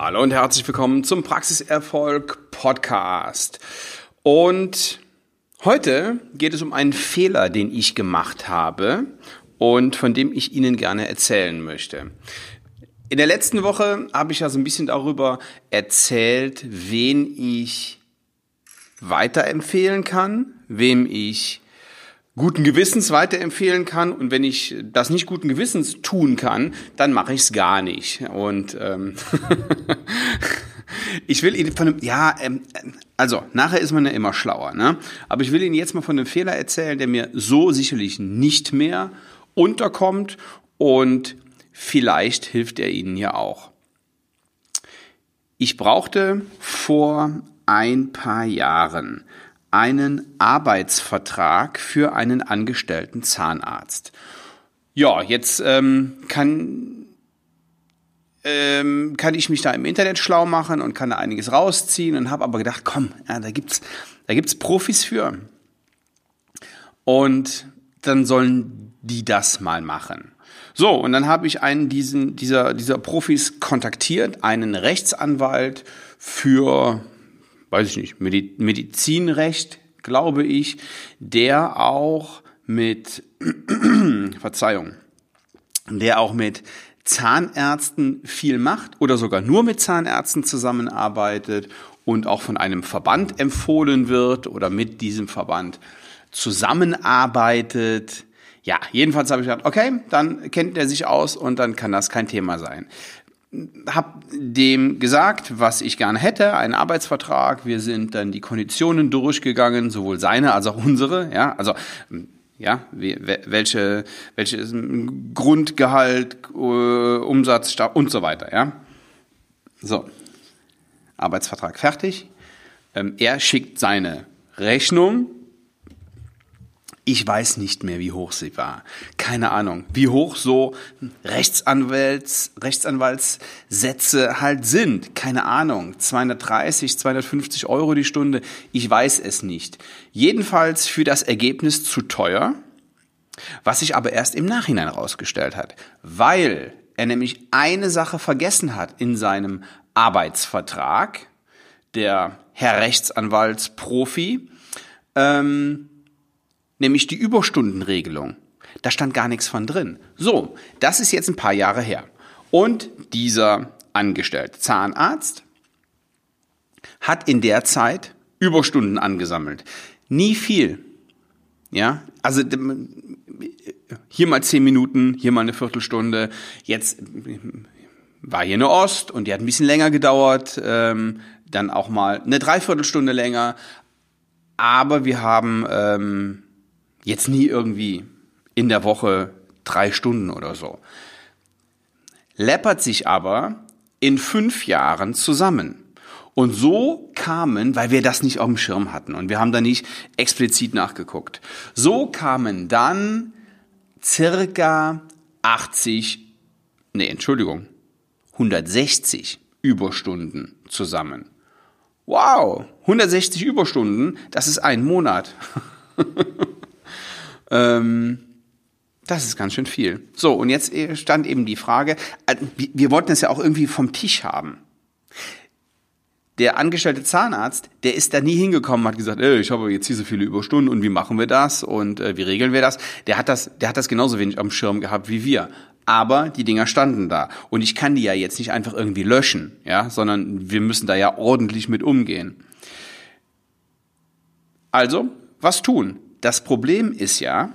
Hallo und herzlich willkommen zum Praxiserfolg Podcast. Und heute geht es um einen Fehler, den ich gemacht habe und von dem ich Ihnen gerne erzählen möchte. In der letzten Woche habe ich ja so ein bisschen darüber erzählt, wen ich weiterempfehlen kann, wem ich guten Gewissens weiterempfehlen kann und wenn ich das nicht guten Gewissens tun kann, dann mache ich es gar nicht. Und ähm, ich will Ihnen von einem, ja, ähm, also nachher ist man ja immer schlauer, ne? Aber ich will Ihnen jetzt mal von einem Fehler erzählen, der mir so sicherlich nicht mehr unterkommt und vielleicht hilft er Ihnen ja auch. Ich brauchte vor ein paar Jahren einen Arbeitsvertrag für einen angestellten Zahnarzt. Ja, jetzt ähm, kann, ähm, kann ich mich da im Internet schlau machen und kann da einiges rausziehen und habe aber gedacht, komm, ja, da gibt's da gibt's Profis für. Und dann sollen die das mal machen. So, und dann habe ich einen diesen, dieser, dieser Profis kontaktiert, einen Rechtsanwalt für weiß ich nicht, Medizinrecht, glaube ich, der auch mit, Verzeihung, der auch mit Zahnärzten viel macht oder sogar nur mit Zahnärzten zusammenarbeitet und auch von einem Verband empfohlen wird oder mit diesem Verband zusammenarbeitet. Ja, jedenfalls habe ich gedacht, okay, dann kennt er sich aus und dann kann das kein Thema sein habe dem gesagt, was ich gerne hätte, einen Arbeitsvertrag. Wir sind dann die Konditionen durchgegangen, sowohl seine als auch unsere. Ja, also ja, welche welches Grundgehalt, äh, Umsatz und so weiter. Ja, so Arbeitsvertrag fertig. Ähm, er schickt seine Rechnung ich weiß nicht mehr, wie hoch sie war. Keine Ahnung, wie hoch so Rechtsanwalts, Rechtsanwaltssätze halt sind. Keine Ahnung. 230, 250 Euro die Stunde. Ich weiß es nicht. Jedenfalls für das Ergebnis zu teuer, was sich aber erst im Nachhinein herausgestellt hat. Weil er nämlich eine Sache vergessen hat in seinem Arbeitsvertrag, der Herr Rechtsanwaltsprofi, ähm, nämlich die Überstundenregelung. Da stand gar nichts von drin. So, das ist jetzt ein paar Jahre her. Und dieser angestellte Zahnarzt hat in der Zeit Überstunden angesammelt. Nie viel. Ja, also hier mal zehn Minuten, hier mal eine Viertelstunde. Jetzt war hier eine Ost und die hat ein bisschen länger gedauert, ähm, dann auch mal eine Dreiviertelstunde länger. Aber wir haben ähm, Jetzt nie irgendwie in der Woche drei Stunden oder so. Läppert sich aber in fünf Jahren zusammen. Und so kamen, weil wir das nicht auf dem Schirm hatten und wir haben da nicht explizit nachgeguckt, so kamen dann circa 80, nee, Entschuldigung, 160 Überstunden zusammen. Wow, 160 Überstunden, das ist ein Monat. Ähm, das ist ganz schön viel. So, und jetzt äh, stand eben die Frage, äh, wir wollten es ja auch irgendwie vom Tisch haben. Der angestellte Zahnarzt, der ist da nie hingekommen, hat gesagt, ey, ich habe jetzt hier so viele Überstunden und wie machen wir das und äh, wie regeln wir das? Der hat das, der hat das genauso wenig am Schirm gehabt wie wir. Aber die Dinger standen da und ich kann die ja jetzt nicht einfach irgendwie löschen, ja, sondern wir müssen da ja ordentlich mit umgehen. Also, was tun? Das Problem ist ja,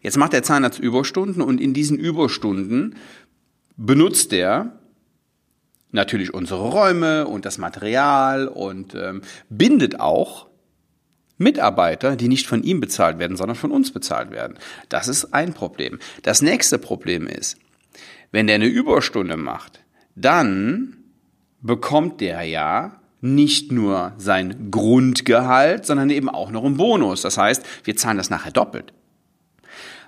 jetzt macht der Zahnarzt Überstunden und in diesen Überstunden benutzt er natürlich unsere Räume und das Material und ähm, bindet auch Mitarbeiter, die nicht von ihm bezahlt werden, sondern von uns bezahlt werden. Das ist ein Problem. Das nächste Problem ist, wenn der eine Überstunde macht, dann bekommt der ja nicht nur sein Grundgehalt, sondern eben auch noch einen Bonus. Das heißt, wir zahlen das nachher doppelt.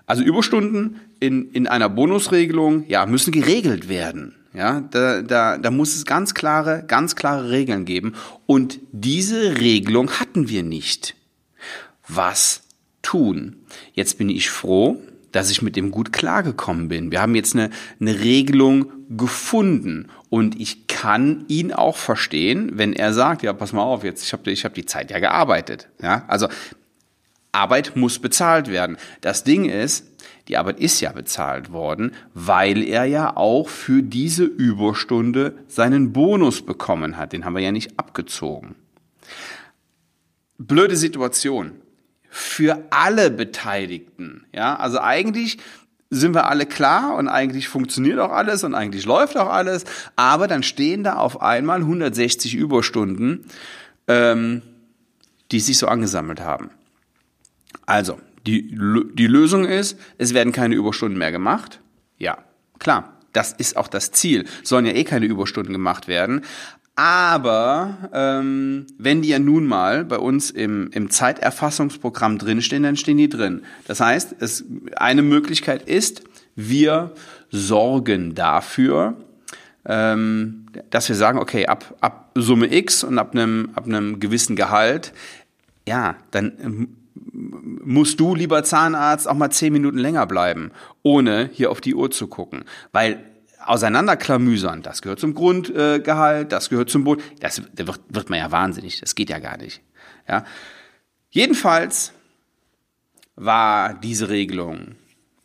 Also Überstunden in, in einer Bonusregelung, ja, müssen geregelt werden. Ja, da, da, da muss es ganz klare, ganz klare Regeln geben. Und diese Regelung hatten wir nicht. Was tun? Jetzt bin ich froh, dass ich mit dem gut klargekommen bin. Wir haben jetzt eine, eine Regelung gefunden und ich kann ihn auch verstehen, wenn er sagt, ja, pass mal auf, jetzt ich habe ich hab die Zeit ja gearbeitet. Ja, also Arbeit muss bezahlt werden. Das Ding ist, die Arbeit ist ja bezahlt worden, weil er ja auch für diese Überstunde seinen Bonus bekommen hat. Den haben wir ja nicht abgezogen. Blöde Situation. Für alle Beteiligten. Ja, also eigentlich sind wir alle klar und eigentlich funktioniert auch alles und eigentlich läuft auch alles, aber dann stehen da auf einmal 160 Überstunden, ähm, die sich so angesammelt haben. Also, die, die Lösung ist, es werden keine Überstunden mehr gemacht. Ja, klar. Das ist auch das Ziel. Sollen ja eh keine Überstunden gemacht werden. Aber ähm, wenn die ja nun mal bei uns im, im Zeiterfassungsprogramm drinstehen, dann stehen die drin. Das heißt, es, eine Möglichkeit ist, wir sorgen dafür, ähm, dass wir sagen, okay, ab, ab Summe X und ab einem, ab einem gewissen Gehalt, ja, dann ähm, musst du, lieber Zahnarzt, auch mal zehn Minuten länger bleiben, ohne hier auf die Uhr zu gucken. Weil auseinanderklamüsern, das gehört zum Grundgehalt, das gehört zum Boot, das wird, wird man ja wahnsinnig, das geht ja gar nicht. Ja. Jedenfalls war diese Regelung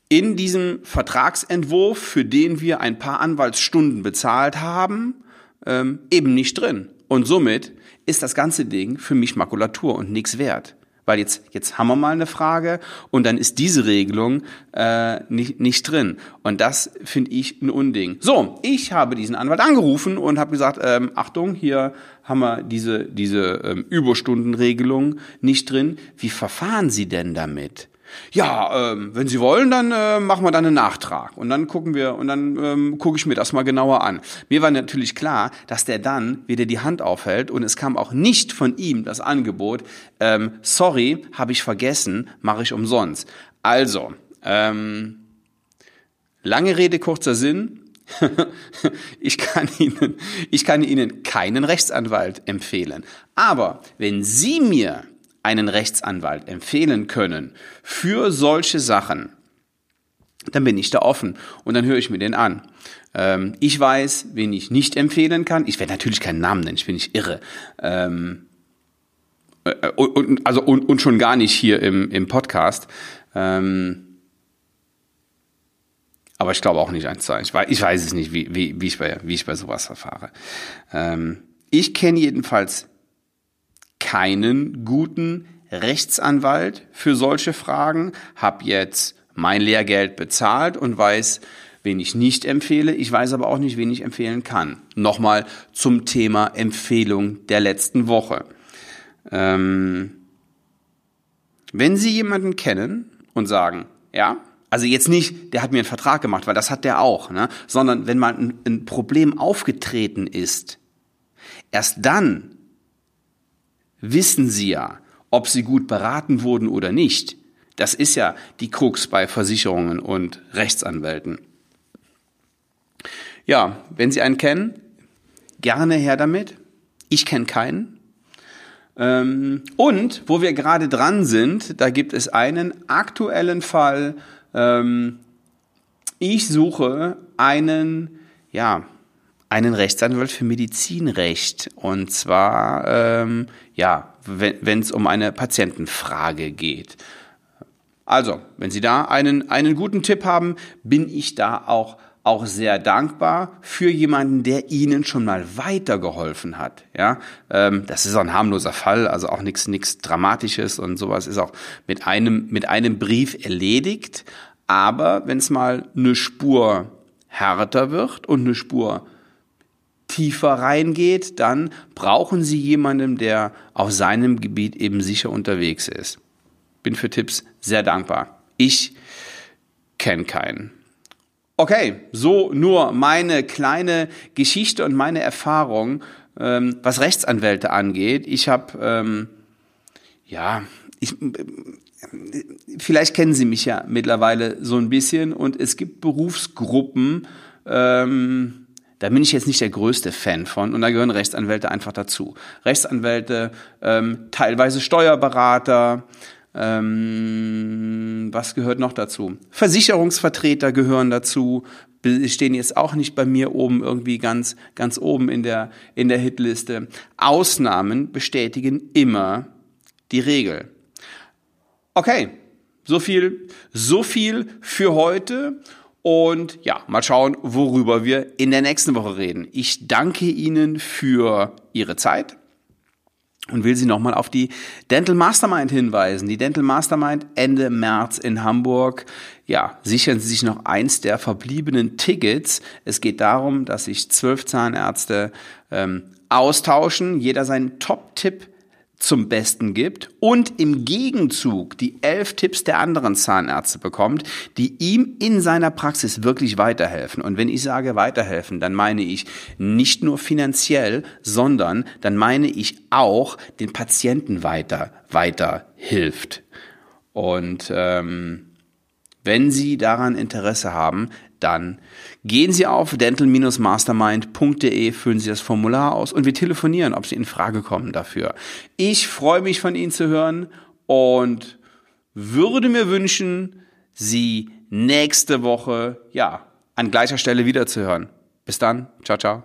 in diesem Vertragsentwurf, für den wir ein paar Anwaltsstunden bezahlt haben, ähm, eben nicht drin. Und somit ist das ganze Ding für mich Makulatur und nichts wert weil jetzt, jetzt haben wir mal eine Frage und dann ist diese Regelung äh, nicht, nicht drin. Und das finde ich ein Unding. So, ich habe diesen Anwalt angerufen und habe gesagt, ähm, Achtung, hier haben wir diese, diese ähm, Überstundenregelung nicht drin. Wie verfahren Sie denn damit? Ja, ähm, wenn Sie wollen, dann äh, machen wir dann einen Nachtrag und dann gucken wir und dann ähm, gucke ich mir das mal genauer an. Mir war natürlich klar, dass der dann wieder die Hand aufhält und es kam auch nicht von ihm das Angebot. Ähm, sorry, habe ich vergessen, mache ich umsonst. Also, ähm, lange Rede kurzer Sinn. ich kann Ihnen, ich kann Ihnen keinen Rechtsanwalt empfehlen. Aber wenn Sie mir einen Rechtsanwalt empfehlen können für solche Sachen, dann bin ich da offen und dann höre ich mir den an. Ähm, ich weiß, wen ich nicht empfehlen kann. Ich werde natürlich keinen Namen nennen, ich bin nicht irre. Ähm, äh, und, also, und, und schon gar nicht hier im, im Podcast. Ähm, aber ich glaube auch nicht eins zu eins. Ich weiß, ich weiß es nicht, wie, wie, wie, ich bei, wie ich bei sowas verfahre. Ähm, ich kenne jedenfalls keinen guten Rechtsanwalt für solche Fragen, habe jetzt mein Lehrgeld bezahlt und weiß, wen ich nicht empfehle. Ich weiß aber auch nicht, wen ich empfehlen kann. Nochmal zum Thema Empfehlung der letzten Woche. Ähm, wenn Sie jemanden kennen und sagen, ja, also jetzt nicht, der hat mir einen Vertrag gemacht, weil das hat der auch, ne? sondern wenn mal ein, ein Problem aufgetreten ist, erst dann wissen sie ja, ob sie gut beraten wurden oder nicht. Das ist ja die Krux bei Versicherungen und Rechtsanwälten. Ja, wenn Sie einen kennen, gerne her damit. Ich kenne keinen. Ähm, und wo wir gerade dran sind, da gibt es einen aktuellen Fall. Ähm, ich suche einen, ja, einen Rechtsanwalt für Medizinrecht. Und zwar, ähm, ja, wenn es um eine Patientenfrage geht. Also, wenn Sie da einen, einen guten Tipp haben, bin ich da auch, auch sehr dankbar für jemanden, der Ihnen schon mal weitergeholfen hat. Ja, ähm, das ist auch ein harmloser Fall, also auch nichts nichts Dramatisches und sowas ist auch mit einem, mit einem Brief erledigt. Aber wenn es mal eine Spur härter wird und eine Spur tiefer reingeht, dann brauchen Sie jemanden, der auf seinem Gebiet eben sicher unterwegs ist. Bin für Tipps sehr dankbar. Ich kenne keinen. Okay, so nur meine kleine Geschichte und meine Erfahrung, ähm, was Rechtsanwälte angeht. Ich habe, ähm, ja, ich, vielleicht kennen Sie mich ja mittlerweile so ein bisschen und es gibt Berufsgruppen, ähm, da bin ich jetzt nicht der größte Fan von und da gehören Rechtsanwälte einfach dazu. Rechtsanwälte, ähm, teilweise Steuerberater, ähm, was gehört noch dazu? Versicherungsvertreter gehören dazu, stehen jetzt auch nicht bei mir oben irgendwie ganz, ganz oben in der, in der Hitliste. Ausnahmen bestätigen immer die Regel. Okay, so viel, so viel für heute. Und ja, mal schauen, worüber wir in der nächsten Woche reden. Ich danke Ihnen für Ihre Zeit und will Sie nochmal auf die Dental Mastermind hinweisen. Die Dental Mastermind Ende März in Hamburg. Ja, sichern Sie sich noch eins der verbliebenen Tickets. Es geht darum, dass sich zwölf Zahnärzte ähm, austauschen, jeder seinen Top-Tipp zum Besten gibt und im Gegenzug die elf Tipps der anderen Zahnärzte bekommt, die ihm in seiner Praxis wirklich weiterhelfen. Und wenn ich sage weiterhelfen, dann meine ich nicht nur finanziell, sondern dann meine ich auch den Patienten weiter, weiterhilft. Und ähm, wenn Sie daran Interesse haben, dann gehen Sie auf dental-mastermind.de, füllen Sie das Formular aus und wir telefonieren, ob Sie in Frage kommen dafür. Ich freue mich von Ihnen zu hören und würde mir wünschen, Sie nächste Woche, ja, an gleicher Stelle wiederzuhören. Bis dann. Ciao, ciao.